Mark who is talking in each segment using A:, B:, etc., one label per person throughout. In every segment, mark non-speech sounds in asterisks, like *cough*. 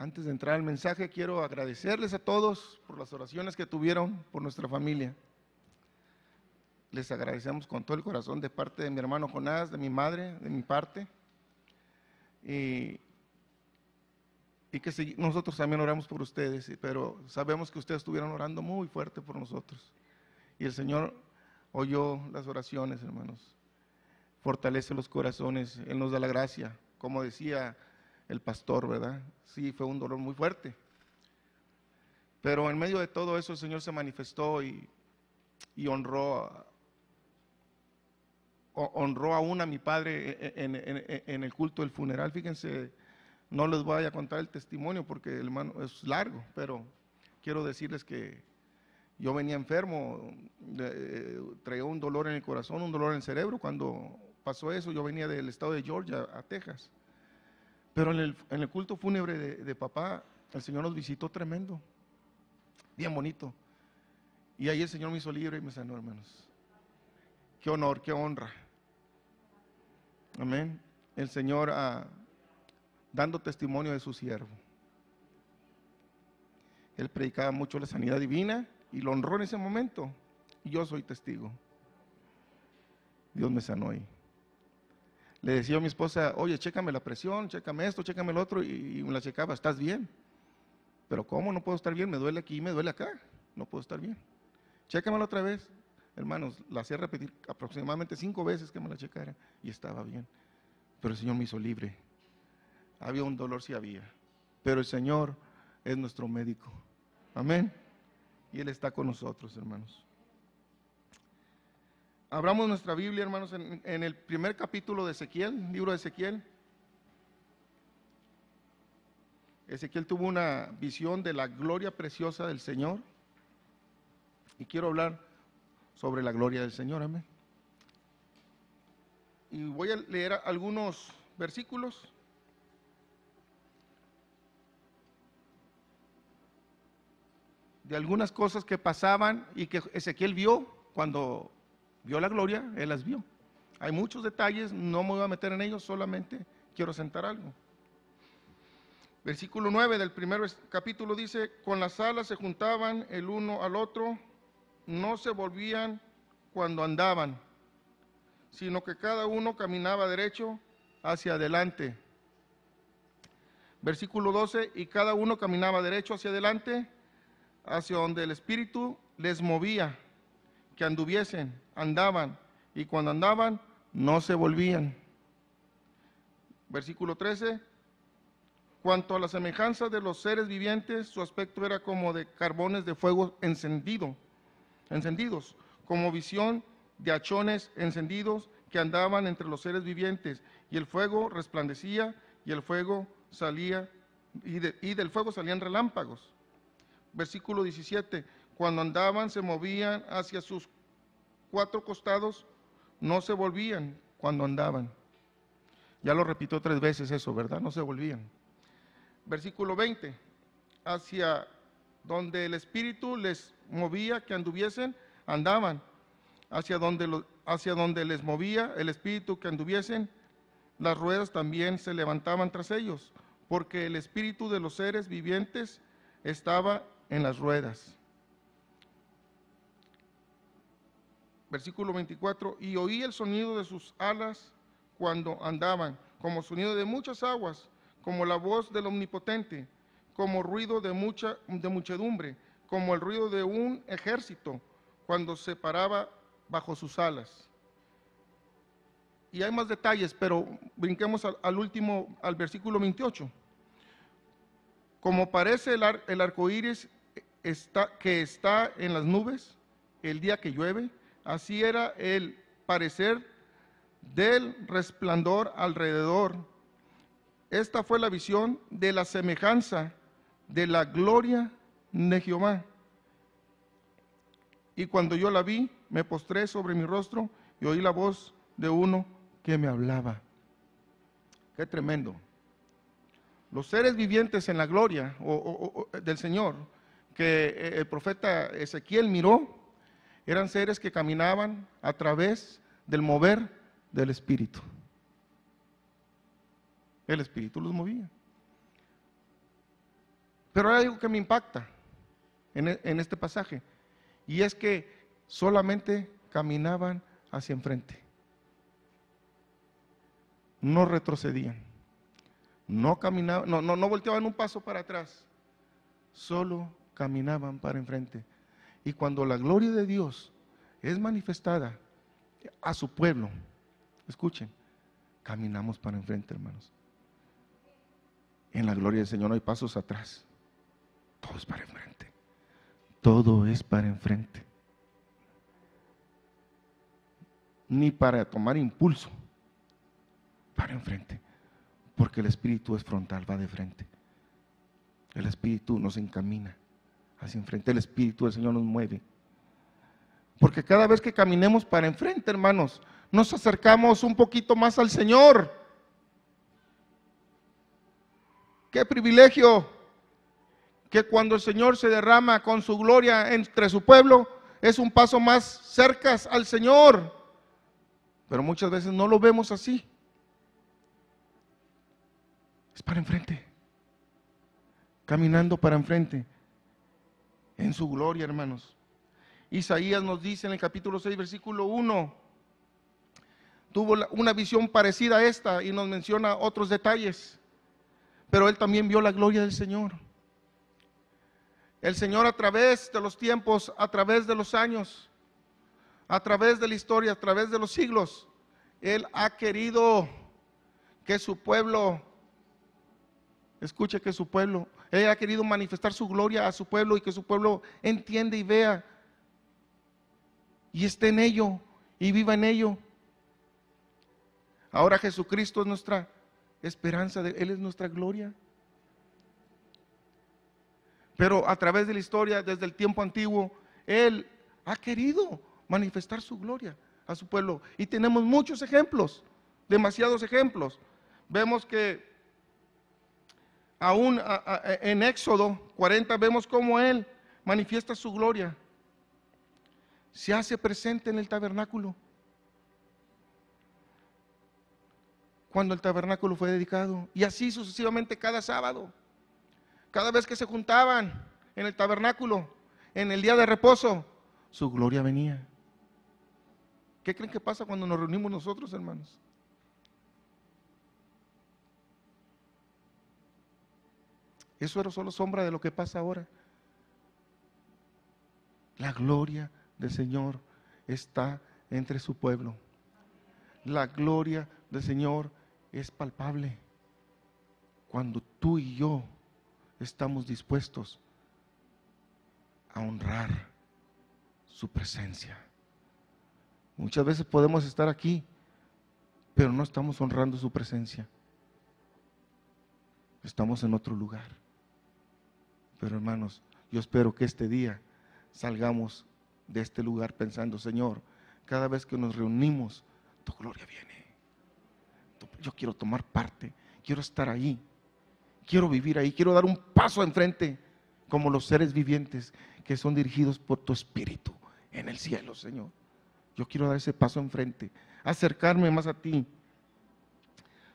A: Antes de entrar al mensaje, quiero agradecerles a todos por las oraciones que tuvieron por nuestra familia. Les agradecemos con todo el corazón de parte de mi hermano Jonás, de mi madre, de mi parte. Y, y que nosotros también oramos por ustedes, pero sabemos que ustedes estuvieron orando muy fuerte por nosotros. Y el Señor oyó las oraciones, hermanos. Fortalece los corazones, Él nos da la gracia. Como decía el pastor, ¿verdad? Sí, fue un dolor muy fuerte. Pero en medio de todo eso el Señor se manifestó y, honró, honró aún a mi padre en, el culto del funeral. Fíjense, no les voy a contar el testimonio porque el hermano es largo, pero quiero decirles que yo venía enfermo, traía un dolor en el corazón, un dolor en el cerebro. Cuando pasó eso, yo venía del estado de Georgia a Texas. Pero en el, culto fúnebre de, papá, el Señor nos visitó tremendo, bien bonito. Y ahí el Señor me hizo libre y me sanó, hermanos. Qué honor, qué honra. Amén. El Señor ah, dando testimonio de su siervo. Él predicaba mucho la sanidad divina y lo honró en ese momento. Y yo soy testigo. Dios me sanó ahí le decía a mi esposa, oye, chécame la presión, chécame esto, chécame el otro, y, me la checaba, ¿estás bien? Pero ¿cómo no puedo estar bien? Me duele aquí, me duele acá, no puedo estar bien. Chécamela otra vez. Hermanos, la hacía repetir aproximadamente cinco veces que me la checara y estaba bien. Pero el Señor me hizo libre. Había un dolor, sí había. Pero el Señor es nuestro médico. Amén. Y Él está con nosotros, hermanos. Abramos nuestra Biblia, hermanos, en, el primer capítulo de Ezequiel, libro de Ezequiel. Ezequiel tuvo una visión de la gloria preciosa del Señor. Y quiero hablar sobre la gloria del Señor, amén. Y voy a leer algunos versículos. De algunas cosas que pasaban y que Ezequiel vio cuando vio la gloria, él las vio. Hay muchos detalles, no me voy a meter en ellos, solamente quiero sentar algo. Versículo 9 del primer capítulo dice, con las alas se juntaban el uno al otro, no se volvían cuando andaban, sino que cada uno caminaba derecho hacia adelante. Versículo 12, y cada uno caminaba derecho hacia adelante, hacia donde el Espíritu les movía que anduviesen, andaban, y cuando andaban, no se volvían. Versículo 13. Cuanto a la semejanza de los seres vivientes, su aspecto era como de carbones de fuego encendido, encendidos, como visión de hachones encendidos que andaban entre los seres vivientes, y el fuego resplandecía, y el fuego salía, y, y del fuego salían relámpagos. Versículo 17 cuando andaban se movían hacia sus cuatro costados, no se volvían cuando andaban. Ya lo repito tres veces eso, ¿verdad? No se volvían. Versículo 20, hacia donde el Espíritu les movía que anduviesen, andaban. Hacia donde, hacia donde les movía el Espíritu que anduviesen, las ruedas también se levantaban tras ellos, porque el Espíritu de los seres vivientes estaba en las ruedas. Versículo 24, y oí el sonido de sus alas cuando andaban, como sonido de muchas aguas, como la voz del omnipotente, como ruido de mucha de muchedumbre, como el ruido de un ejército cuando se paraba bajo sus alas. Y hay más detalles, pero brinquemos al, último, al versículo 28. Como parece el, el arco iris está, que está en las nubes el día que llueve, Así era el parecer del resplandor alrededor. Esta fue la visión de la semejanza de la gloria de Jehová. Y cuando yo la vi, me postré sobre mi rostro y oí la voz de uno que me hablaba. Qué tremendo. Los seres vivientes en la gloria del Señor que el profeta Ezequiel miró, eran seres que caminaban a través del mover del Espíritu. El Espíritu los movía. Pero hay algo que me impacta en, e- en este pasaje, y es que solamente caminaban hacia enfrente. No retrocedían. No caminaban, no, no, no volteaban un paso para atrás. Solo caminaban para enfrente. Y cuando la gloria de Dios es manifestada a su pueblo, escuchen, caminamos para enfrente, hermanos. En la gloria del Señor no hay pasos atrás. Todo es para enfrente. Todo es para enfrente. Ni para tomar impulso. Para enfrente. Porque el Espíritu es frontal, va de frente. El Espíritu nos encamina hacia enfrente. El Espíritu del Señor nos mueve. Porque cada vez que caminemos para enfrente, hermanos, nos acercamos un poquito más al Señor. Qué privilegio que cuando el Señor se derrama con su gloria entre su pueblo, es un paso más cerca al Señor. Pero muchas veces no lo vemos así. Es para enfrente. Caminando para enfrente. En su gloria, hermanos. Isaías nos dice en el capítulo 6, versículo 1, tuvo una visión parecida a esta y nos menciona otros detalles. Pero él también vio la gloria del Señor. El Señor a través de los tiempos, a través de los años, a través de la historia, a través de los siglos, Él ha querido que su pueblo, escuche que su pueblo, Él ha querido manifestar su gloria a su pueblo y que su pueblo entienda y vea y esté en ello y viva en ello. Ahora Jesucristo es nuestra esperanza, de, Él es nuestra gloria. Pero a través de la historia, desde el tiempo antiguo, Él ha querido manifestar su gloria a su pueblo. Y tenemos muchos ejemplos, demasiados ejemplos. Vemos que aún en Éxodo 40 vemos cómo Él manifiesta su gloria. Se hace presente en el tabernáculo. Cuando el tabernáculo fue dedicado. Y así sucesivamente cada sábado. Cada vez que se juntaban en el tabernáculo, en el día de reposo, su gloria venía. ¿Qué creen que pasa cuando nos reunimos nosotros, hermanos? Eso era solo sombra de lo que pasa ahora. La gloria del Señor está entre su pueblo. La gloria del Señor es palpable. Cuando tú y yo estamos dispuestos a honrar su presencia. Muchas veces podemos estar aquí, pero no estamos honrando su presencia. Estamos en otro lugar. Pero hermanos, yo espero que este día salgamos de este lugar pensando, Señor, cada vez que nos reunimos, tu gloria viene. Yo quiero tomar parte, quiero estar ahí, quiero vivir ahí, quiero dar un paso enfrente como los seres vivientes que son dirigidos por tu espíritu en el cielo, Señor. Yo quiero dar ese paso enfrente, acercarme más a ti.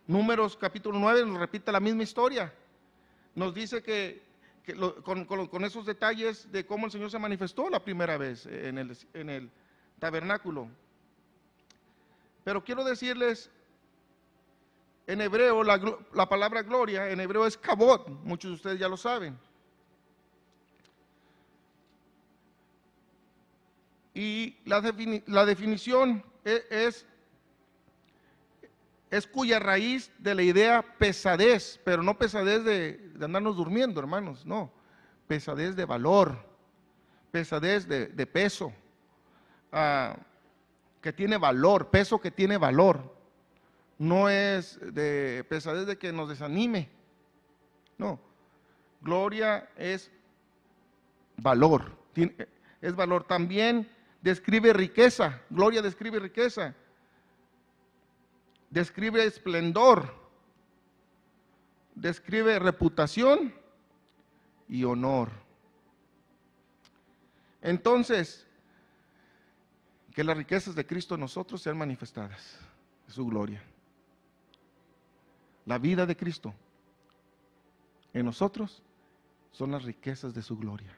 A: Números capítulo 9 nos repite la misma historia. Nos dice que, con, esos detalles de cómo el Señor se manifestó la primera vez en el, tabernáculo. Pero quiero decirles, en hebreo, la, palabra gloria, en hebreo es kabod, muchos de ustedes ya lo saben. Y la, defini- la definición e- es, es cuya raíz de la idea pesadez, pero no pesadez de, andarnos durmiendo, hermanos, no. Pesadez de valor, pesadez de, peso, ah, que tiene valor, peso que tiene valor. No es de pesadez de que nos desanime, no. Gloria es valor, es valor. También describe riqueza, gloria describe riqueza, describe esplendor, describe reputación y honor. Entonces, que las riquezas de Cristo en nosotros sean manifestadas, su gloria. La vida de Cristo en nosotros, son las riquezas de su gloria.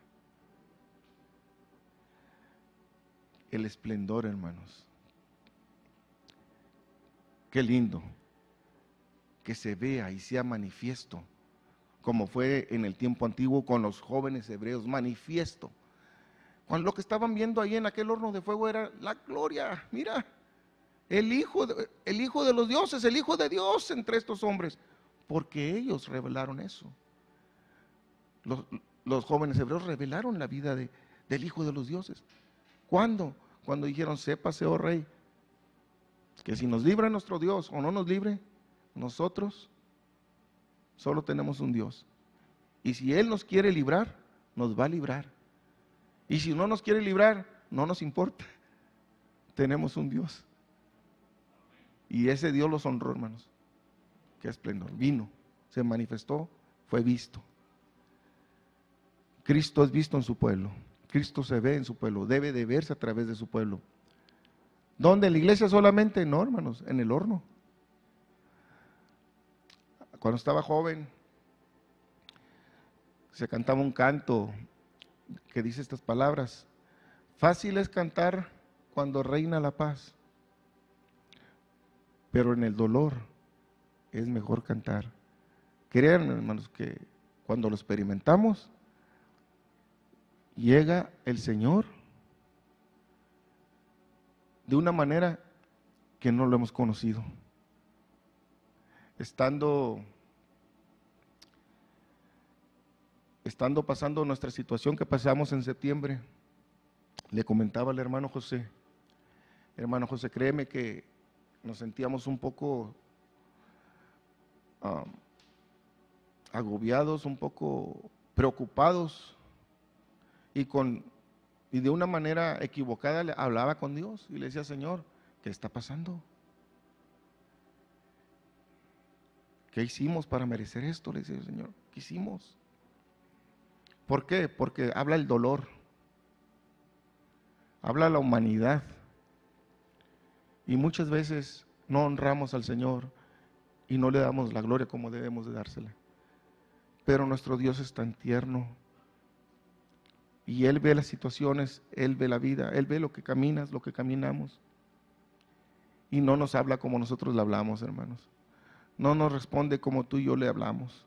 A: El esplendor, hermanos. Qué lindo que se vea y sea manifiesto, como fue en el tiempo antiguo con los jóvenes hebreos, manifiesto. Cuando lo que estaban viendo ahí en aquel horno de fuego era la gloria, mira, el hijo, de, el hijo de los dioses, el hijo de Dios entre estos hombres, porque ellos revelaron eso. Los, jóvenes hebreos revelaron la vida del hijo de los dioses. ¿Cuándo? Cuando dijeron, sépase, oh rey, que si nos libra nuestro Dios o no nos libre, nosotros solo tenemos un Dios. Y si Él nos quiere librar, nos va a librar. Y si no nos quiere librar, no nos importa. *laughs* Tenemos un Dios. Y ese Dios los honró, hermanos. Qué esplendor. Vino, se manifestó, fue visto. Cristo es visto en su pueblo. Cristo se ve en su pueblo. Debe de verse a través de su pueblo. ¿Dónde? ¿En la iglesia solamente? No, hermanos, en el horno. Cuando estaba joven, se cantaba un canto que dice estas palabras. Fácil es cantar cuando reina la paz, pero en el dolor es mejor cantar. Crean, hermanos, que cuando lo experimentamos, llega el Señor de una manera que no lo hemos conocido. Estando estando pasando nuestra situación que pasamos en septiembre, le comentaba al hermano José, hermano José, créeme que nos sentíamos un poco ah, agobiados, un poco preocupados y, con, y de una manera equivocada le hablaba con Dios y le decía, Señor, ¿qué está pasando? ¿Qué hicimos para merecer esto? Le decía, Señor, ¿qué hicimos? ¿Por qué? Porque habla el dolor, habla la humanidad. Y muchas veces no honramos al Señor y no le damos la gloria como debemos de dársela. Pero nuestro Dios es tan tierno. Y Él ve las situaciones, Él ve la vida, Él ve lo que caminas, lo que caminamos. Y no nos habla como nosotros le hablamos, hermanos. No nos responde como tú y yo le hablamos.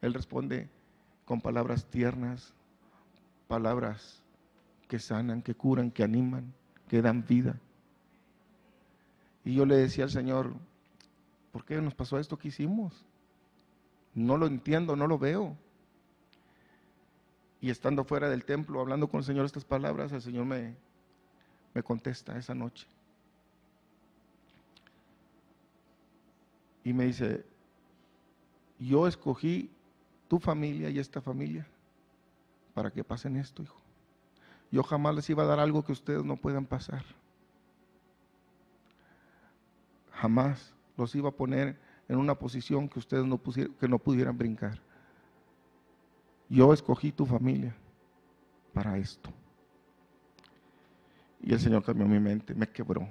A: Él responde con palabras tiernas, palabras que sanan, que curan, que animan, que dan vida. Y yo le decía al Señor, ¿por qué nos pasó esto que hicimos? No lo entiendo, no lo veo. Y estando fuera del templo, hablando con el Señor estas palabras, el Señor me, me contesta esa noche. Y me dice, yo escogí tu familia y esta familia para que pasen esto, hijo. Yo jamás les iba a dar algo que ustedes no puedan pasar. Jamás los iba a poner en una posición que ustedes no, que no pudieran brincar. Yo escogí tu familia para esto. Y el Señor cambió mi mente, me quebró.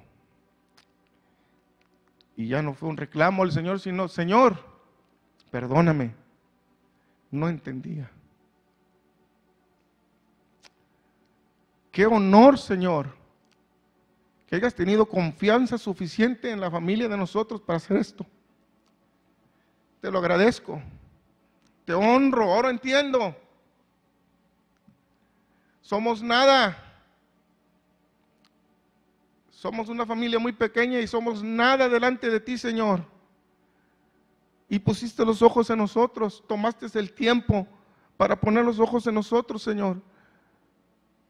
A: Y ya no fue un reclamo al Señor, sino, Señor, perdóname no entendía. Qué honor, Señor, que hayas tenido confianza suficiente en la familia de nosotros para hacer esto. Te lo agradezco. Te honro. Ahora entiendo. Somos nada. Somos una familia muy pequeña y somos nada delante de ti, Señor y pusiste los ojos en nosotros, tomaste el tiempo para poner los ojos en nosotros, Señor.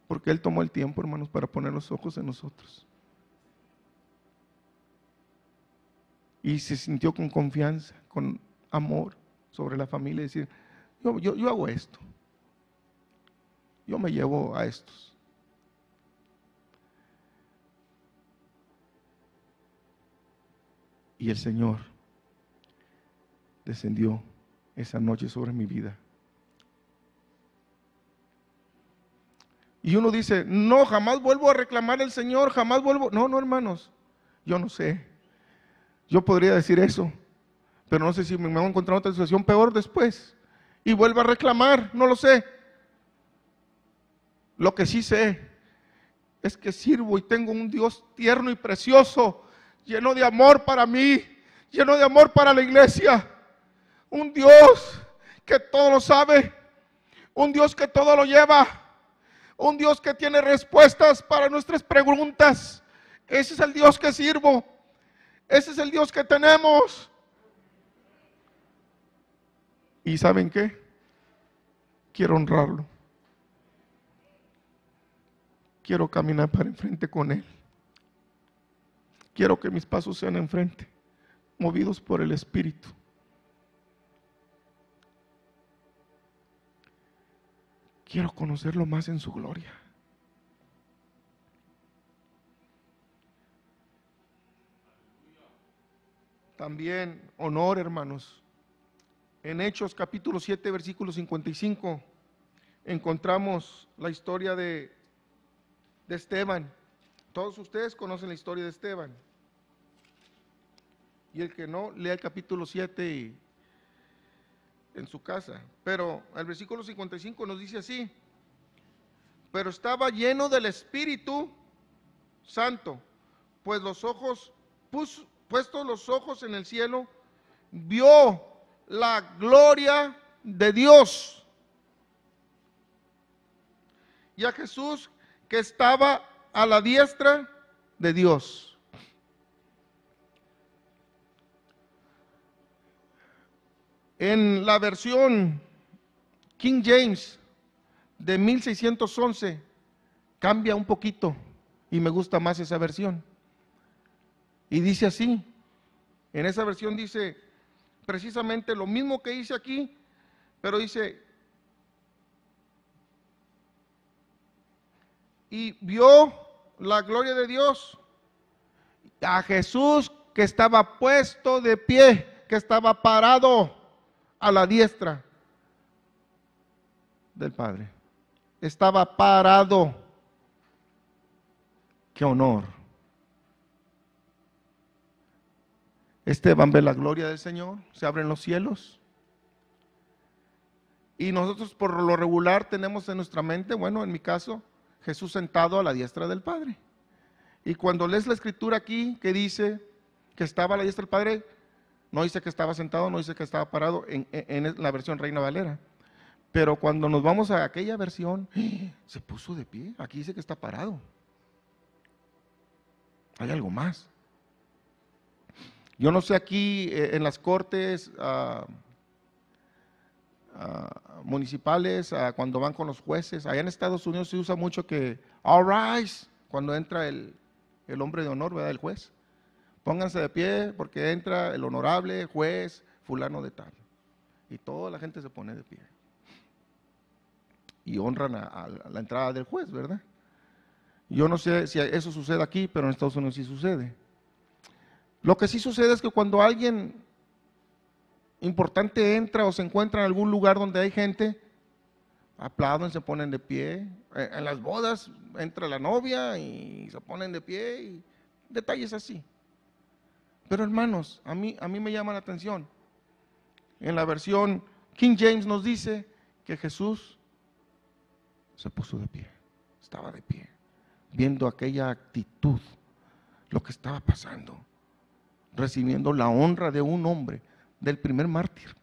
A: Porque Él tomó el tiempo, hermanos, para poner los ojos en nosotros. Y se sintió con confianza, con amor sobre la familia y decir, yo, yo, yo hago esto. Yo me llevo a estos. Y el Señor descendió esa noche sobre mi vida. Y uno dice, no, jamás vuelvo a reclamar al Señor, jamás vuelvo. No, no, hermanos, yo no sé. Yo podría decir eso, pero no sé si me voy a encontrar otra situación peor después. y vuelve a reclamar, no lo sé. Lo que sí sé es que sirvo y tengo un Dios tierno y precioso, lleno de amor para mí, lleno de amor para la iglesia. Un Dios que todo lo sabe, un Dios que todo lo lleva, un Dios que tiene respuestas para nuestras preguntas. Ese es el Dios que sirvo, ese es el Dios que tenemos. ¿Y saben qué? Quiero honrarlo. Quiero caminar para enfrente con Él. Quiero que mis pasos sean enfrente, movidos por el Espíritu. Quiero conocerlo más en su gloria. También honor, hermanos. En Hechos capítulo 7, versículo 55, encontramos la historia de, de Esteban. Todos ustedes conocen la historia de Esteban. Y el que no, lea el capítulo 7 en su casa. Pero el versículo 55 nos dice así, pero estaba lleno del Espíritu Santo, pues los ojos, puestos los ojos en el cielo, vio la gloria de Dios. Y a Jesús que estaba a la diestra de Dios. En la versión King James de 1611 cambia un poquito y me gusta más esa versión. Y dice así, en esa versión dice, precisamente lo mismo que dice aquí, pero dice, y vio la gloria de Dios, a Jesús que estaba puesto de pie, que estaba parado a la diestra del Padre. Estaba parado. Qué honor. Esteban ve la gloria del Señor, se abren los cielos. Y nosotros por lo regular tenemos en nuestra mente, bueno, en mi caso, Jesús sentado a la diestra del Padre. Y cuando lees la escritura aquí que dice que estaba a la diestra del Padre, no dice que estaba sentado, no dice que estaba parado en, en la versión Reina Valera. Pero cuando nos vamos a aquella versión, se puso de pie. Aquí dice que está parado. Hay algo más. Yo no sé aquí eh, en las cortes ah, ah, municipales, ah, cuando van con los jueces, allá en Estados Unidos se usa mucho que, all rise, cuando entra el, hombre de honor, ¿verdad? El juez. Pónganse de pie porque entra el honorable juez fulano de tal. Y toda la gente se pone de pie. Y honran a la entrada del juez, ¿verdad? Yo no sé si eso sucede aquí, pero en Estados Unidos sí sucede. Lo que sí sucede es que cuando alguien importante entra o se encuentra en algún lugar donde hay gente, aplauden, se ponen de pie. Eh, en las bodas entra la novia y se ponen de pie y detalles así. Pero hermanos, a mí, a mí me llama la atención. En la versión King James nos dice que Jesús se puso de pie, estaba de pie, viendo aquella actitud, lo que estaba pasando recibiendo la honra de un hombre, del primer mártir,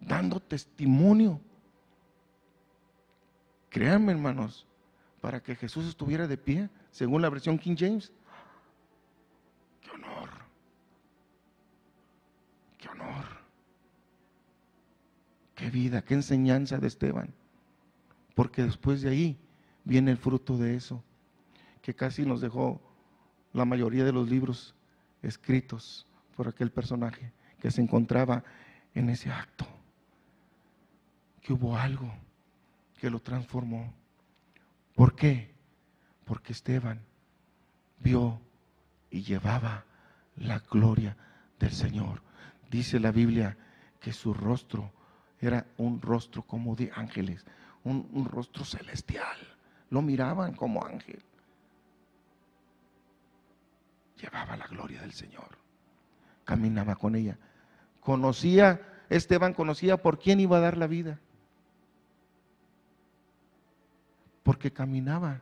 A: dando testimonio. Créanme, hermanos, para que Jesús estuviera de pie, según la versión King James. ¡Qué honor! ¡Qué honor! ¡Qué vida! ¡Qué enseñanza de Esteban! Porque después de ahí viene el fruto de eso, que casi nos dejó la mayoría de los libros escritos por aquel personaje que se encontraba en ese acto. Que hubo algo que lo transformó. ¿Por qué? Porque Esteban vio y llevaba la gloria del Señor. Dice la Biblia que su rostro era un rostro como de ángeles, un, un rostro celestial. Lo miraban como ángel llevaba la gloria del Señor. Caminaba con ella. Conocía Esteban conocía por quién iba a dar la vida. Porque caminaba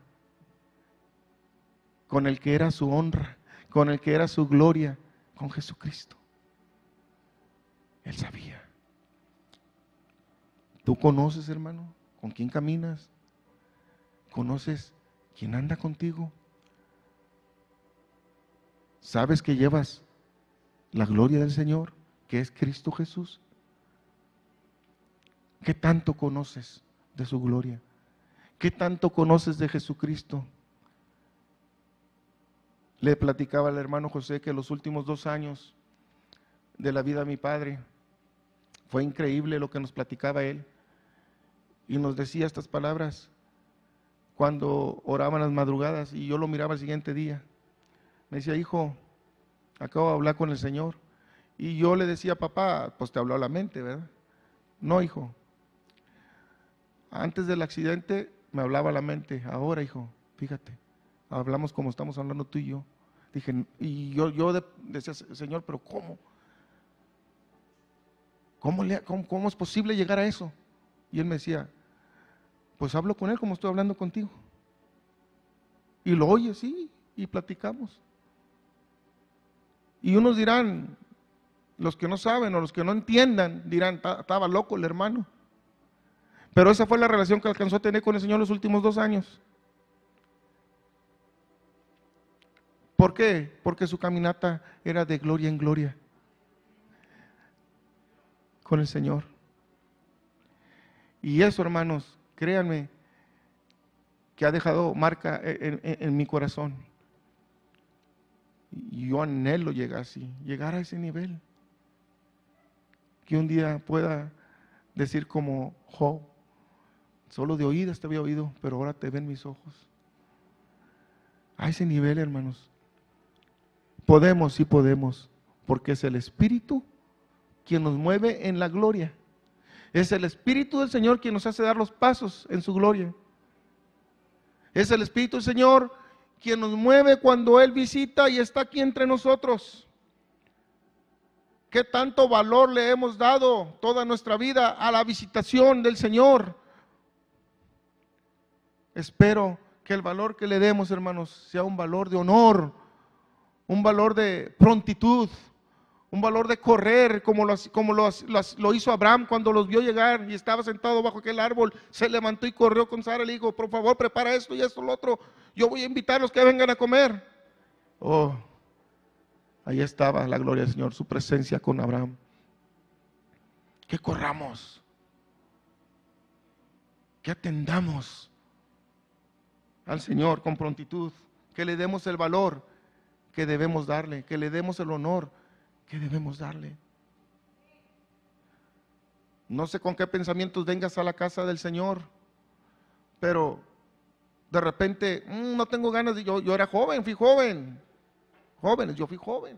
A: con el que era su honra, con el que era su gloria, con Jesucristo. Él sabía. ¿Tú conoces, hermano, con quién caminas? ¿Conoces quién anda contigo? ¿Sabes que llevas la gloria del Señor, que es Cristo Jesús? ¿Qué tanto conoces de su gloria? ¿Qué tanto conoces de Jesucristo? Le platicaba al hermano José que los últimos dos años de la vida de mi padre fue increíble lo que nos platicaba él. Y nos decía estas palabras cuando oraban las madrugadas y yo lo miraba el siguiente día. Me decía, hijo, acabo de hablar con el Señor. Y yo le decía, papá, pues te habló la mente, ¿verdad? No, hijo. Antes del accidente me hablaba la mente. Ahora, hijo, fíjate, hablamos como estamos hablando tú y yo. Dije, y yo, yo decía, Señor, pero. ¿Cómo, cómo, ¿Cómo es posible llegar a eso? Y él me decía, pues hablo con él como estoy hablando contigo. Y lo oye, sí, y platicamos. Y unos dirán, los que no saben o los que no entiendan, dirán, estaba loco el hermano. Pero esa fue la relación que alcanzó a tener con el Señor los últimos dos años. ¿Por qué? Porque su caminata era de gloria en gloria con el Señor. Y eso, hermanos, créanme, que ha dejado marca en, en mi corazón. Yo anhelo llegar así, llegar a ese nivel. Que un día pueda decir como Job, solo de oídas te había oído, pero ahora te ven mis ojos. A ese nivel, hermanos. Podemos, sí podemos, porque es el Espíritu quien nos mueve en la gloria. Es el Espíritu del Señor quien nos hace dar los pasos en su gloria. Es el Espíritu del Señor quien nos mueve cuando Él visita y está aquí entre nosotros. ¿Qué tanto valor le hemos dado toda nuestra vida a la visitación del Señor? Espero que el valor que le demos, hermanos, sea un valor de honor, un valor de prontitud, un valor de correr, como, lo, como lo, hizo Abraham cuando los vio llegar y estaba sentado bajo aquel árbol, se levantó y corrió con Sara y le dijo, por favor, prepara esto y esto, lo otro, yo voy a invitarlos que vengan a comer. Oh, ahí estaba la gloria del Señor, su presencia con Abraham. Que corramos, que atendamos al Señor con prontitud, que le demos el valor que debemos darle, que le demos el honor que debemos darle. No sé con qué pensamientos vengas a la casa del Señor, pero de repente mm, no tengo ganas de yo, yo era joven, fui joven, jóvenes, yo fui joven.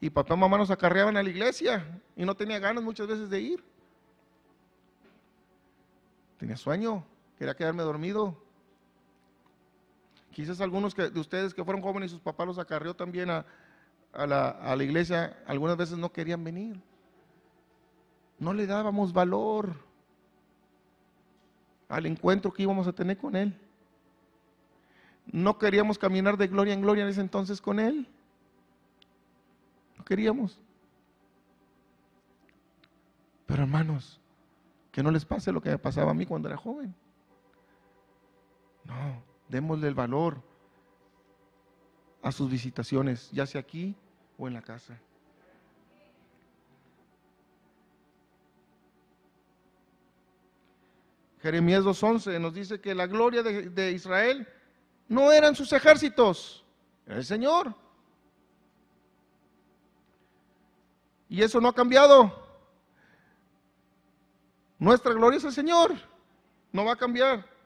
A: Y papá y mamá nos acarreaban a la iglesia y no tenía ganas muchas veces de ir. Tenía sueño, quería quedarme dormido. Quizás algunos de ustedes que fueron jóvenes y sus papás los acarreó también a, a la, iglesia, algunas veces no querían venir. No le dábamos valor al encuentro que íbamos a tener con Él. No queríamos caminar de gloria en gloria en ese entonces con Él. No queríamos. Pero hermanos, que no les pase lo que me pasaba a mí cuando era joven. No, démosle el valor a sus visitaciones, ya sea aquí o en la casa. Jeremías 2.11 nos dice que la gloria de, Israel no eran sus ejércitos, era el Señor. Y eso no ha cambiado. Nuestra gloria es el Señor, no va a cambiar.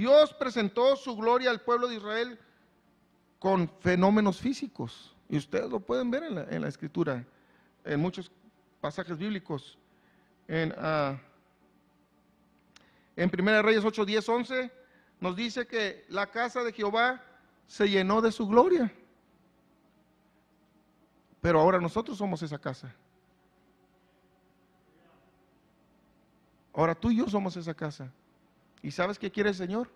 A: Dios presentó su gloria al pueblo de Israel con fenómenos físicos. Y ustedes lo pueden ver en la, escritura, en muchos pasajes bíblicos. En, uh, en 1 Reyes 8, 10, 11 nos dice que la casa de Jehová se llenó de su gloria. Pero ahora nosotros somos esa casa. Ahora tú y yo somos esa casa. ¿Y sabes qué quiere el Señor?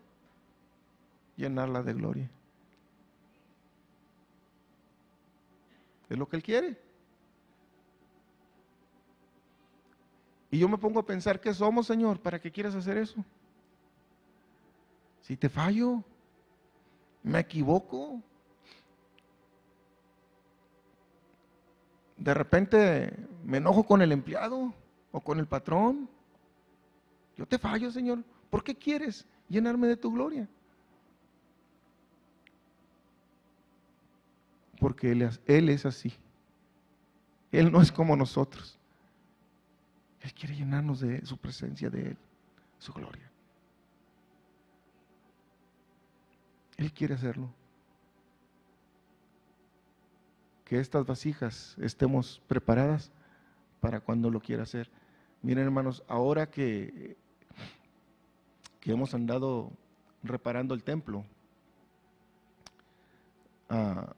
A: Llenarla de gloria. Es lo que Él quiere. Y yo me pongo a pensar, ¿qué somos, Señor? ¿Para qué quieres hacer eso? Si te fallo, me equivoco, de repente me enojo con el empleado o con el patrón. Yo te fallo, Señor. ¿Por qué quieres llenarme de tu gloria? Porque él, es así. Él no es como nosotros. Él quiere llenarnos de su presencia, de Él, su gloria. Él quiere hacerlo. Que estas vasijas estemos preparadas para cuando lo quiera hacer. Miren hermanos, ahora que, que hemos andado reparando el templo, ah,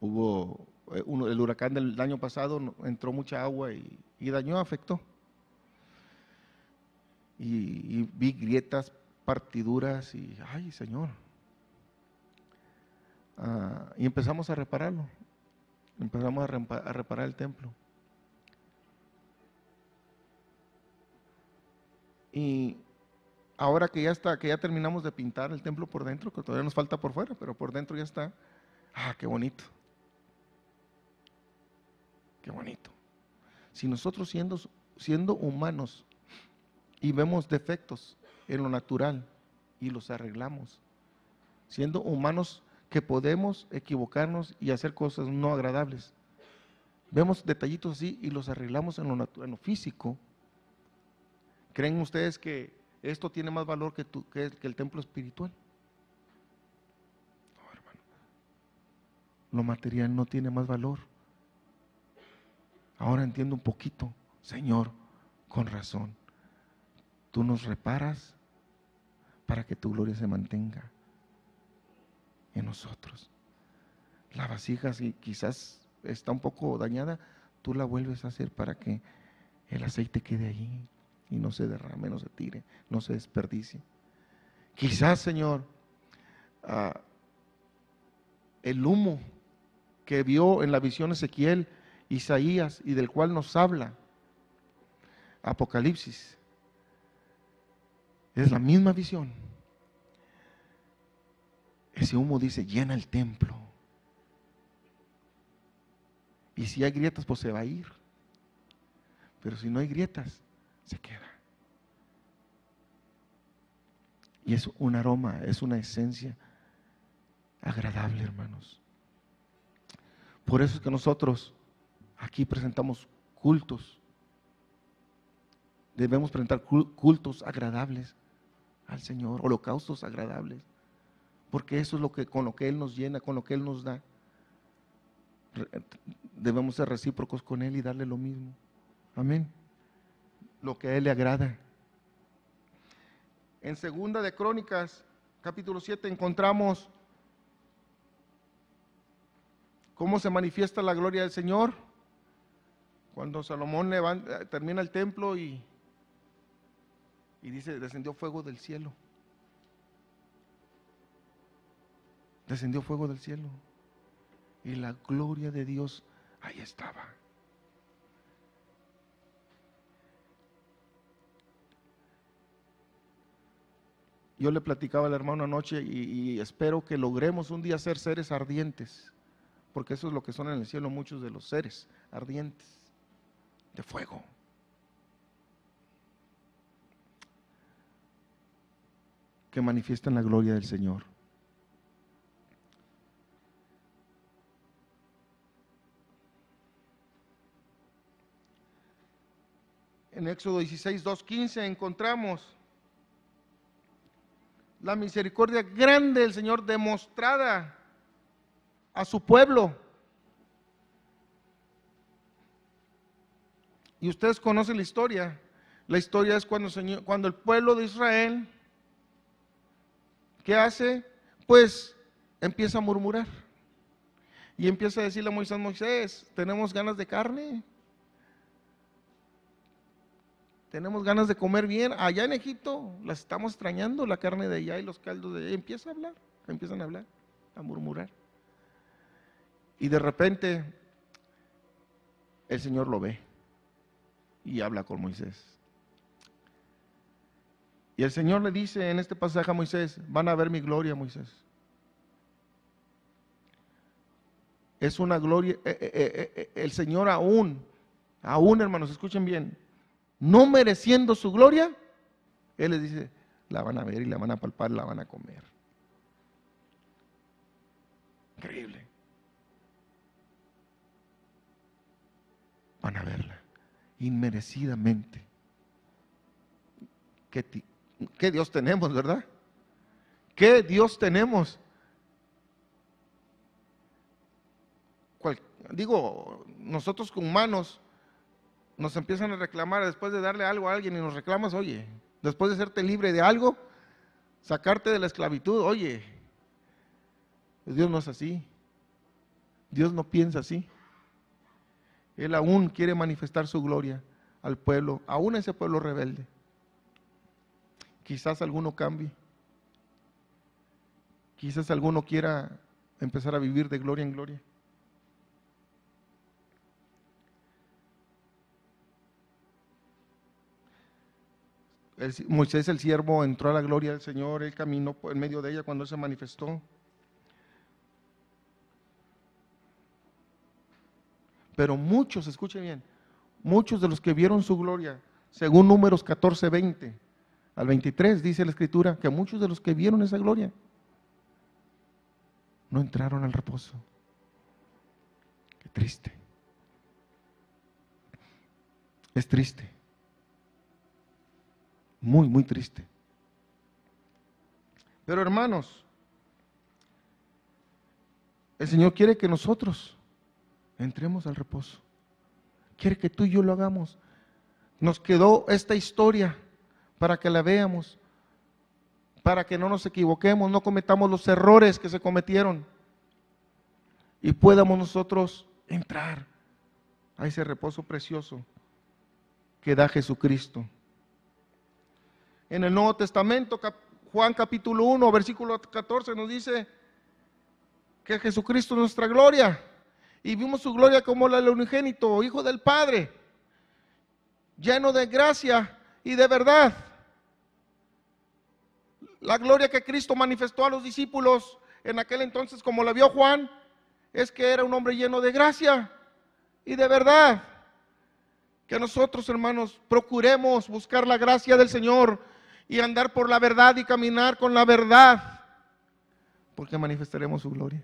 A: hubo eh, el huracán del año pasado, entró mucha agua y, dañó, afectó y, vi grietas, partiduras y, ay Señor. Ah, y empezamos a repararlo. Empezamos a, reparar el templo. Y ahora que ya está, que ya terminamos de pintar el templo por dentro, que todavía nos falta por fuera, pero por dentro ya está. Ah, qué bonito. Qué bonito. Si nosotros siendo, siendo humanos y vemos defectos en lo natural y los arreglamos, siendo humanos que podemos equivocarnos y hacer cosas no agradables. Vemos detallitos así y los arreglamos en lo, en lo físico. ¿Creen ustedes que esto tiene más valor que, que, que el templo espiritual? No, hermano. Lo material no tiene más valor. Ahora entiendo un poquito, Señor, con razón tú nos reparas para que tu gloria se mantenga en nosotros. La vasija, si quizás está un poco dañada, tú la vuelves a hacer para que el aceite quede allí y no se derrame, no se tire, no se desperdicie. Quizás, Señor, ah, el humo que vio en la visión Ezequiel, Isaías y del cual nos habla Apocalipsis, es la misma visión. Ese humo dice, llena el templo. Y si hay grietas, pues se va a ir. Pero si no hay grietas, se queda. Y es un aroma, es una esencia agradable, hermanos. Por eso es que nosotros aquí presentamos cultos. Debemos presentar cultos agradables al Señor, holocaustos agradables, porque eso es lo que con lo que Él nos llena, con lo que Él nos da. Debemos ser recíprocos con Él y darle lo mismo. Amén. Lo que a Él le agrada. En segunda de Crónicas, capítulo 7, encontramos cómo se manifiesta la gloria del Señor. Cuando Salomón termina el templo y y dice, descendió fuego del cielo. Descendió fuego del cielo. Y la gloria de Dios ahí estaba. Yo le platicaba al hermano anoche y, espero que logremos un día ser seres ardientes, porque eso es lo que son en el cielo muchos de los seres ardientes, de fuego. que manifiestan la gloria del Señor. En Éxodo 16, 2, 15 encontramos la misericordia grande del Señor demostrada a su pueblo. Y ustedes conocen la historia. La historia es cuando, cuando el pueblo de Israel ¿qué hace? Pues empieza a murmurar. Y empieza a decirle a Moisés, Moisés, tenemos ganas de carne. Tenemos ganas de comer bien. Allá en Egipto las estamos extrañando, la carne de allá y los caldos de allá. Empieza a hablar, empiezan a hablar, a murmurar. Y de repente el Señor lo ve y habla con Moisés. Y el Señor le dice en este pasaje a Moisés, van a ver mi gloria, Moisés. Es una gloria, eh, eh, eh, el Señor aún, aún hermanos, escuchen bien, no mereciendo su gloria, Él les dice, la van a ver y la van a palpar, la van a comer. Increíble. Van a verla inmerecidamente. ¿Qué, Dios tenemos, verdad? ¿Qué Dios tenemos? digo, nosotros como humanos nos empiezan a reclamar después de darle algo a alguien y nos reclamas, oye, después de serte libre de algo, sacarte de la esclavitud, oye, Dios no es así. Dios no piensa así. Él aún quiere manifestar su gloria al pueblo, aún a ese pueblo rebelde. Quizás alguno cambie. Quizás alguno quiera empezar a vivir de gloria en gloria. Moisés el siervo entró a la gloria del Señor, él caminó en medio de ella cuando se manifestó. Pero muchos, escuchen bien, muchos de los que vieron su gloria, según números 14, 20 al 23, dice la escritura, que muchos de los que vieron esa gloria no entraron al reposo. Qué triste. Es triste. Muy, muy triste. Pero hermanos, el Señor quiere que nosotros entremos al reposo. Quiere que tú y yo lo hagamos. Nos quedó esta historia para que la veamos, para que no nos equivoquemos, no cometamos los errores que se cometieron y podamos nosotros entrar a ese reposo precioso que da Jesucristo. En el Nuevo Testamento, Juan capítulo 1, versículo 14 nos dice que Jesucristo es nuestra gloria y vimos su gloria como la del unigénito, Hijo del Padre, lleno de gracia y de verdad. La gloria que Cristo manifestó a los discípulos en aquel entonces, como la vio Juan, es que era un hombre lleno de gracia y de verdad. Que nosotros, hermanos, procuremos buscar la gracia del Señor y andar por la verdad y caminar con la verdad, porque manifestaremos su gloria.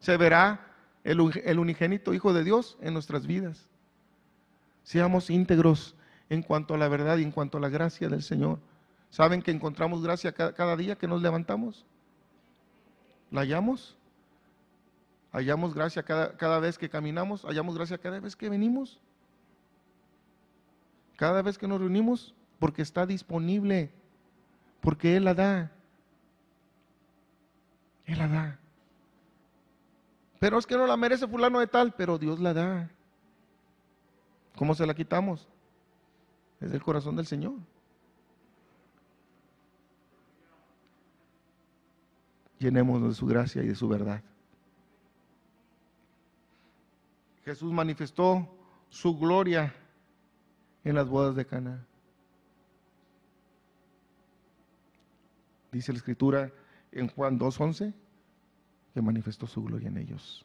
A: Se verá el, unigénito Hijo de Dios en nuestras vidas. Seamos íntegros en cuanto a la verdad y en cuanto a la gracia del Señor. ¿Saben que encontramos gracia cada, día que nos levantamos? ¿La hallamos? ¿Hallamos gracia cada, cada vez que caminamos? ¿Hallamos gracia cada vez que venimos? Cada vez que nos reunimos, porque está disponible, porque Él la da. Él la da. Pero es que no la merece fulano de tal, pero Dios la da. ¿Cómo se la quitamos? Es del corazón del Señor. Llenémonos de su gracia y de su verdad. Jesús manifestó su gloria en las bodas de Cana. Dice la escritura en Juan 2:11 que manifestó su gloria en ellos.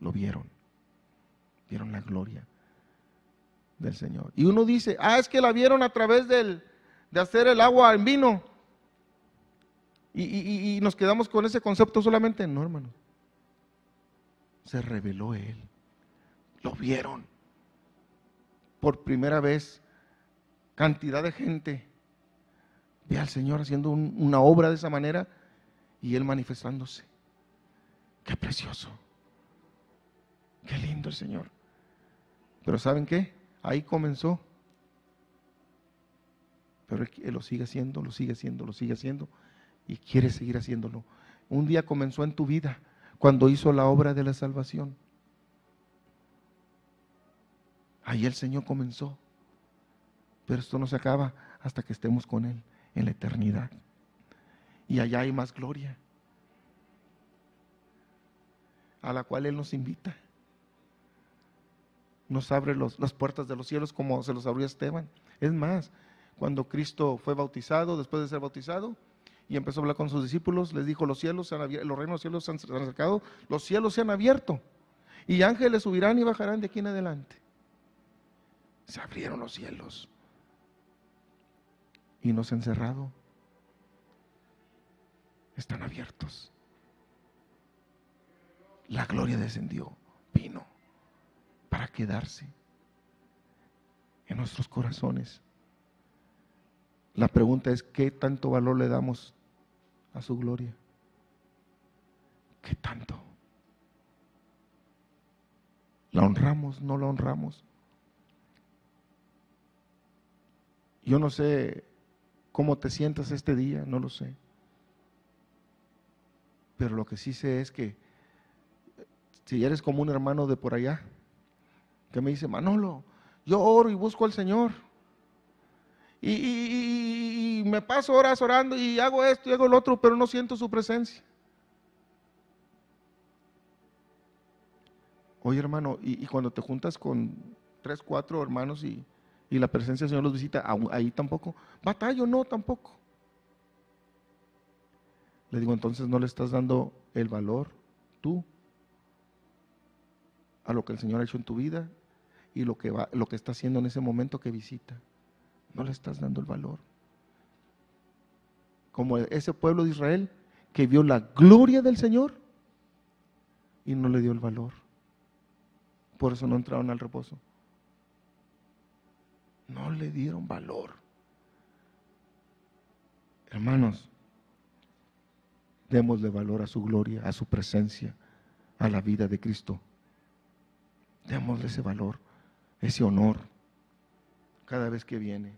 A: Lo vieron. Vieron la gloria del Señor. Y uno dice, ah, es que la vieron a través del, de hacer el agua en vino. Y, y nos quedamos con ese concepto solamente. No, hermano. Se reveló Él. Lo vieron. Por primera vez, cantidad de gente ve al Señor haciendo una obra de esa manera y Él manifestándose. Qué precioso. Qué lindo el Señor. Pero ¿saben qué? Ahí comenzó. Pero Él lo sigue haciendo, lo sigue haciendo, lo sigue haciendo y quiere seguir haciéndolo. Un día comenzó en tu vida cuando hizo la obra de la salvación. Ahí el Señor comenzó. Pero esto no se acaba hasta que estemos con Él en la eternidad. Y allá hay más gloria, a la cual Él nos invita. Nos abre las puertas de los cielos como se los abrió Esteban. Es más, cuando Cristo fue bautizado, después de ser bautizado, y empezó a hablar con sus discípulos, les dijo, los cielos, los reinos de los cielos se han acercado, los cielos se han abierto, y ángeles subirán y bajarán de aquí en adelante. Se abrieron los cielos y no se han cerrado. Están abiertos. La gloria descendió, vino para quedarse en nuestros corazones. La pregunta es, ¿qué tanto valor le damos a su gloria? ¿Qué tanto? ¿La honramos? ¿No la honramos? Yo no sé cómo te sientas este día, no lo sé. Pero lo que sí sé es que si eres como un hermano de por allá, que me dice, Manolo, yo oro y busco al Señor. Y, me paso horas orando y hago esto y hago lo otro, pero no siento su presencia. Oye hermano, y cuando te juntas con tres, cuatro hermanos y y la presencia del Señor los visita, ahí tampoco. Batallo, no, tampoco. Le digo, entonces no le estás dando el valor tú a lo que el Señor ha hecho en tu vida y lo que, lo que está haciendo en ese momento que visita. No le estás dando el valor. Como ese pueblo de Israel que vio la gloria del Señor y no le dio el valor. Por eso no entraron al reposo. No le dieron valor. Hermanos, démosle valor a su gloria, a su presencia, a la vida de Cristo. Démosle ese valor, ese honor, cada vez que viene.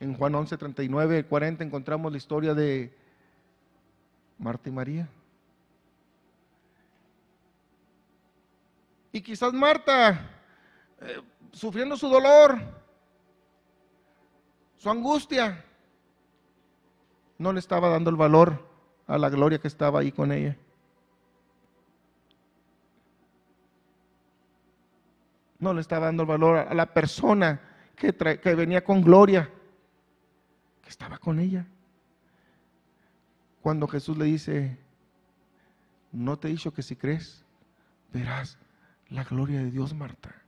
A: En Juan 11, 39, 40 encontramos la historia de Marta y María. Y quizás Marta eh, sufriendo su dolor, su angustia, no le estaba dando el valor a la gloria que estaba ahí con ella. No le estaba dando el valor a la persona que, venía con gloria, que estaba con ella. Cuando Jesús le dice, no te he dicho que si crees, verás la gloria de Dios, Marta.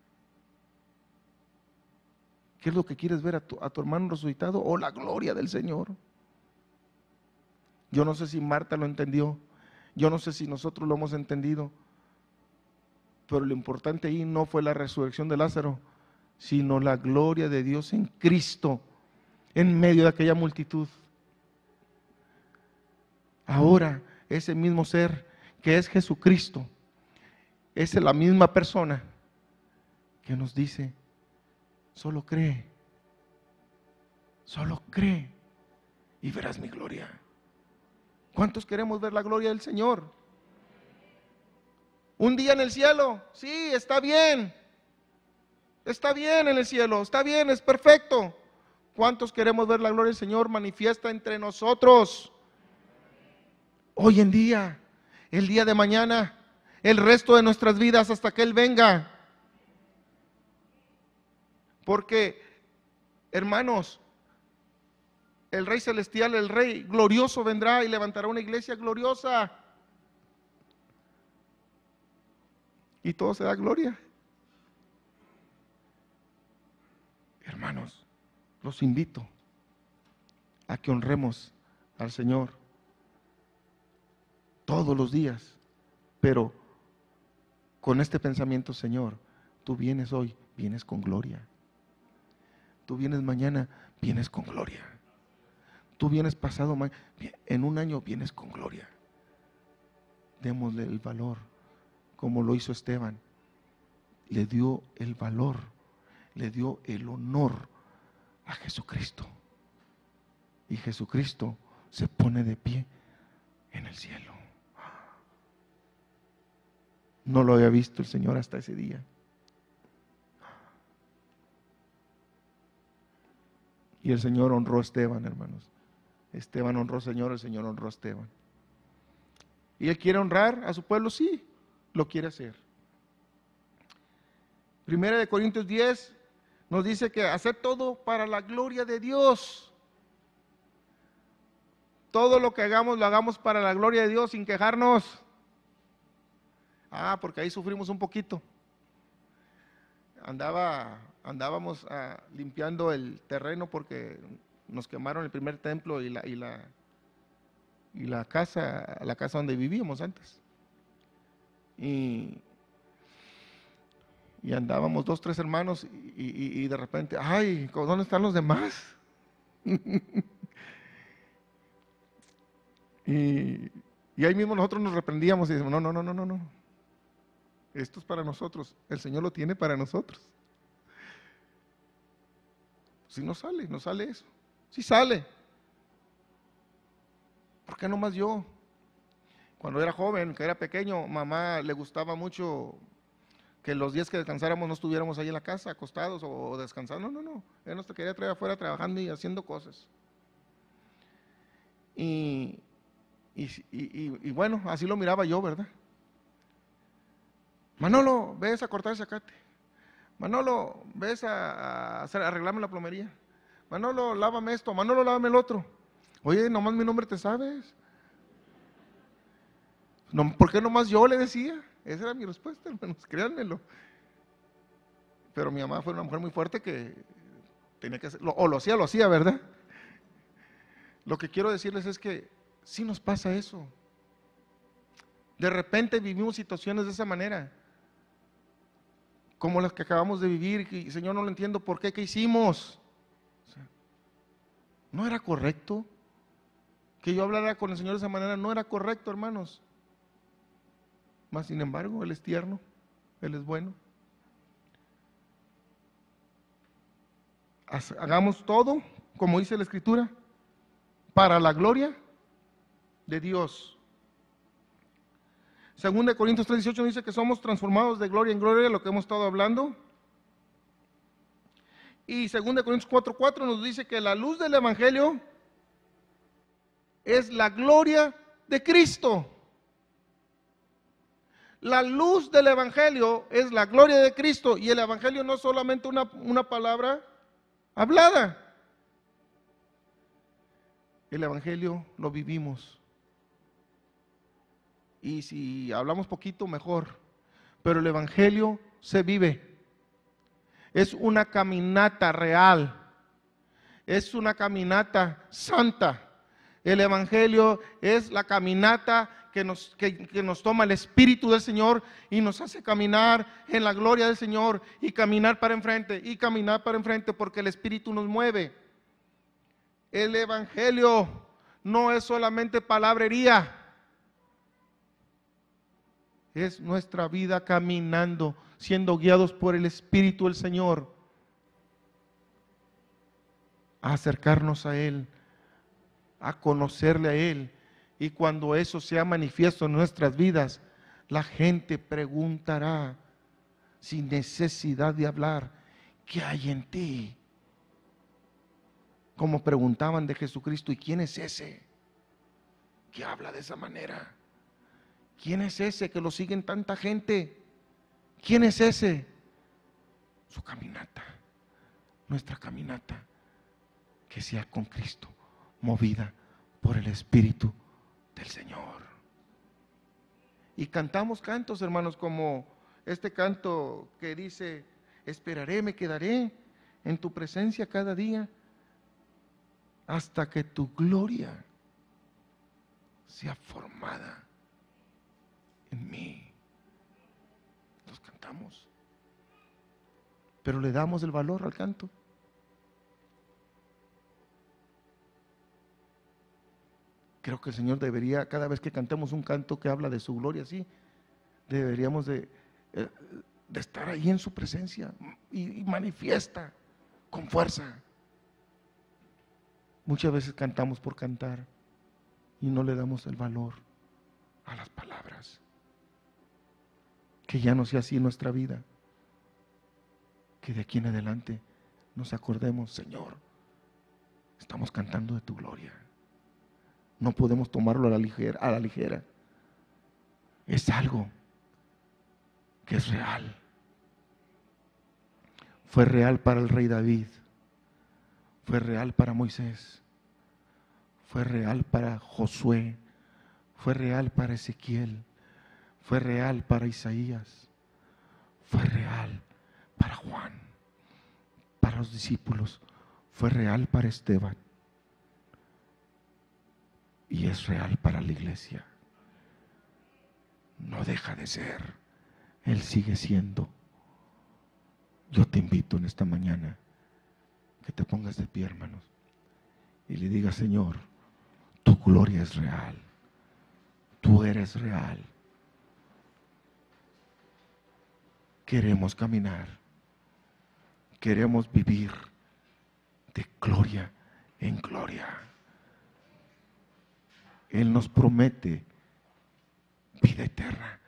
A: ¿Qué es lo que quieres ver a tu, hermano resucitado o la gloria del Señor? Yo no sé si Marta lo entendió, yo no sé si nosotros lo hemos entendido, pero lo importante ahí no fue la resurrección de Lázaro, sino la gloria de Dios en Cristo, en medio de aquella multitud. Ahora, ese mismo ser que es Jesucristo, es la misma persona que nos dice, Solo cree. Solo cree y verás mi gloria. ¿Cuántos queremos ver la gloria del Señor? Un día en el cielo, sí, está bien. Está bien en el cielo, está bien, es perfecto. ¿Cuántos queremos ver la gloria del Señor manifiesta entre nosotros? Hoy en día, el día de mañana, el resto de nuestras vidas hasta que Él venga. Porque, hermanos, el Rey Celestial, el Rey glorioso vendrá y levantará una iglesia gloriosa. Y todo se da gloria. Hermanos, los invito a que honremos al Señor todos los días, pero con este pensamiento, Señor, tú vienes hoy, vienes con gloria. Tú vienes mañana, vienes con gloria. Tú vienes pasado, en un año vienes con gloria. Démosle el valor, como lo hizo Esteban. Le dio el valor, le dio el honor a Jesucristo. Y Jesucristo se pone de pie en el cielo. No lo había visto el Señor hasta ese día. Y el Señor honró a Esteban, hermanos. Esteban honró al Señor, el Señor honró a Esteban. ¿Y él quiere honrar a su pueblo? Sí, lo quiere hacer. Primera de Corintios 10 nos dice que hacer todo para la gloria de Dios. Todo lo que hagamos lo hagamos para la gloria de Dios sin quejarnos. Ah, porque ahí sufrimos un poquito. Andaba, andábamos ah, limpiando el terreno porque nos quemaron el primer templo y la, y la, y la casa, la casa donde vivíamos antes. Y, y andábamos dos, tres hermanos y, y de repente, ay, ¿dónde están los demás? *laughs* y, y ahí mismo nosotros nos reprendíamos y decimos, no, no, no, no, no, no. Esto es para nosotros. El Señor lo tiene para nosotros. Si no sale, no sale eso. Si sale. ¿Por qué no más yo? Cuando era joven, que era pequeño, mamá le gustaba mucho que los días que descansáramos no estuviéramos ahí en la casa, acostados o descansando. No, no, no. Ella nos quería traer afuera trabajando y haciendo cosas. Y, y, bueno, así lo miraba yo, ¿verdad? Manolo, ves a cortar el zacate. Manolo, ves a, arreglarme la plomería. Manolo, lávame esto. Manolo, lávame el otro. Oye, nomás mi nombre te sabes. No, ¿Por qué nomás yo le decía? Esa era mi respuesta, *laughs* hermanos, créanmelo. Pero mi mamá fue una mujer muy fuerte que tenía que hacerlo, o lo hacía, lo hacía, ¿verdad? Lo que quiero decirles es que sí nos pasa eso. De repente vivimos situaciones de esa manera como las que acabamos de vivir, y Señor no lo entiendo, ¿por qué? ¿Qué hicimos? no era correcto. Que yo hablara con el Señor de esa manera no era correcto, hermanos. Mas, sin embargo, Él es tierno, Él es bueno. Hagamos todo, como dice la Escritura, para la gloria de Dios. Según de Corintios 3:18 dice que somos transformados de gloria en gloria, lo que hemos estado hablando. Y según de Corintios 4:4 nos dice que la luz del evangelio es la gloria de Cristo. La luz del evangelio es la gloria de Cristo y el evangelio no es solamente una, una palabra hablada. El evangelio lo vivimos y si hablamos poquito, mejor. Pero el Evangelio se vive. Es una caminata real. Es una caminata santa. El Evangelio es la caminata que nos, que, nos, toma el Espíritu del Señor y nos hace caminar en la gloria del Señor y caminar para enfrente y caminar para enfrente porque el Espíritu nos mueve. El Evangelio no es solamente palabrería es nuestra vida caminando, siendo guiados por el Espíritu del Señor, a acercarnos a Él, a conocerle a Él. Y cuando eso sea manifiesto en nuestras vidas, la gente preguntará, sin necesidad de hablar, ¿qué hay en ti? Como preguntaban de Jesucristo, ¿y quién es ese que habla de esa manera? ¿Quién es ese que lo siguen tanta gente? ¿Quién es ese? Su caminata, nuestra caminata, que sea con Cristo, movida por el Espíritu del Señor. Y cantamos cantos, hermanos, como este canto que dice, esperaré, me quedaré en tu presencia cada día hasta que tu gloria sea formada en mí. Los cantamos. Pero le damos el valor al canto. Creo que el Señor debería, cada vez que cantemos un canto que habla de su gloria, sí, deberíamos de, eh, estar ahí en su presencia y manifiesta con fuerza. Muchas veces cantamos por cantar y no le damos el valor a las palabras Que ya no sea así nuestra vida. Que de aquí en adelante nos acordemos, Señor, estamos cantando de tu gloria. No podemos tomarlo a la ligera. A la ligera. Es algo que es real. Fue real para el rey David. Fue real para Moisés. Fue real para Josué. Fue real para Ezequiel. Fue real para Isaías. Fue real para Juan. Para los discípulos. Fue real para Esteban. Y es real para la iglesia. No deja de ser. Él sigue siendo. Yo te invito en esta mañana que te pongas de pie, hermanos, y le digas, Señor, tu gloria es real. Tú eres real. Queremos caminar. Queremos vivir de gloria en gloria. Él nos promete vida eterna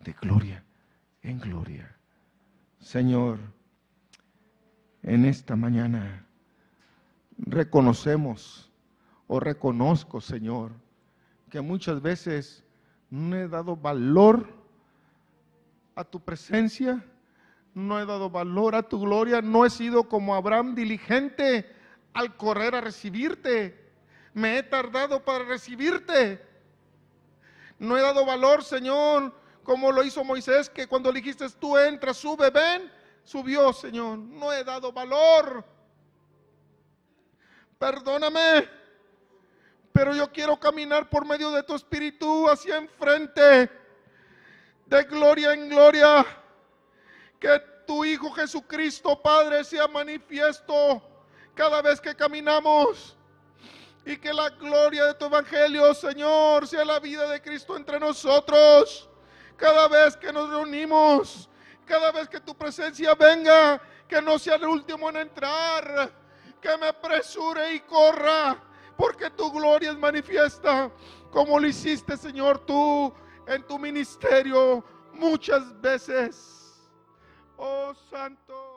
A: de gloria en gloria. Señor, en esta mañana reconocemos o reconozco, Señor, que muchas veces no he dado valor a tu presencia, no he dado valor a tu gloria, no he sido como Abraham diligente al correr a recibirte. Me he tardado para recibirte. No he dado valor, Señor, como lo hizo Moisés, que cuando le dijiste tú entra, sube, ven, subió, Señor. No he dado valor. Perdóname pero yo quiero caminar por medio de tu espíritu hacia enfrente, de gloria en gloria. Que tu Hijo Jesucristo, Padre, sea manifiesto cada vez que caminamos. Y que la gloria de tu Evangelio, Señor, sea la vida de Cristo entre nosotros. Cada vez que nos reunimos, cada vez que tu presencia venga, que no sea el último en entrar, que me apresure y corra porque tu gloria es manifiesta, como lo hiciste, Señor, tú en tu ministerio muchas veces. Oh Santo.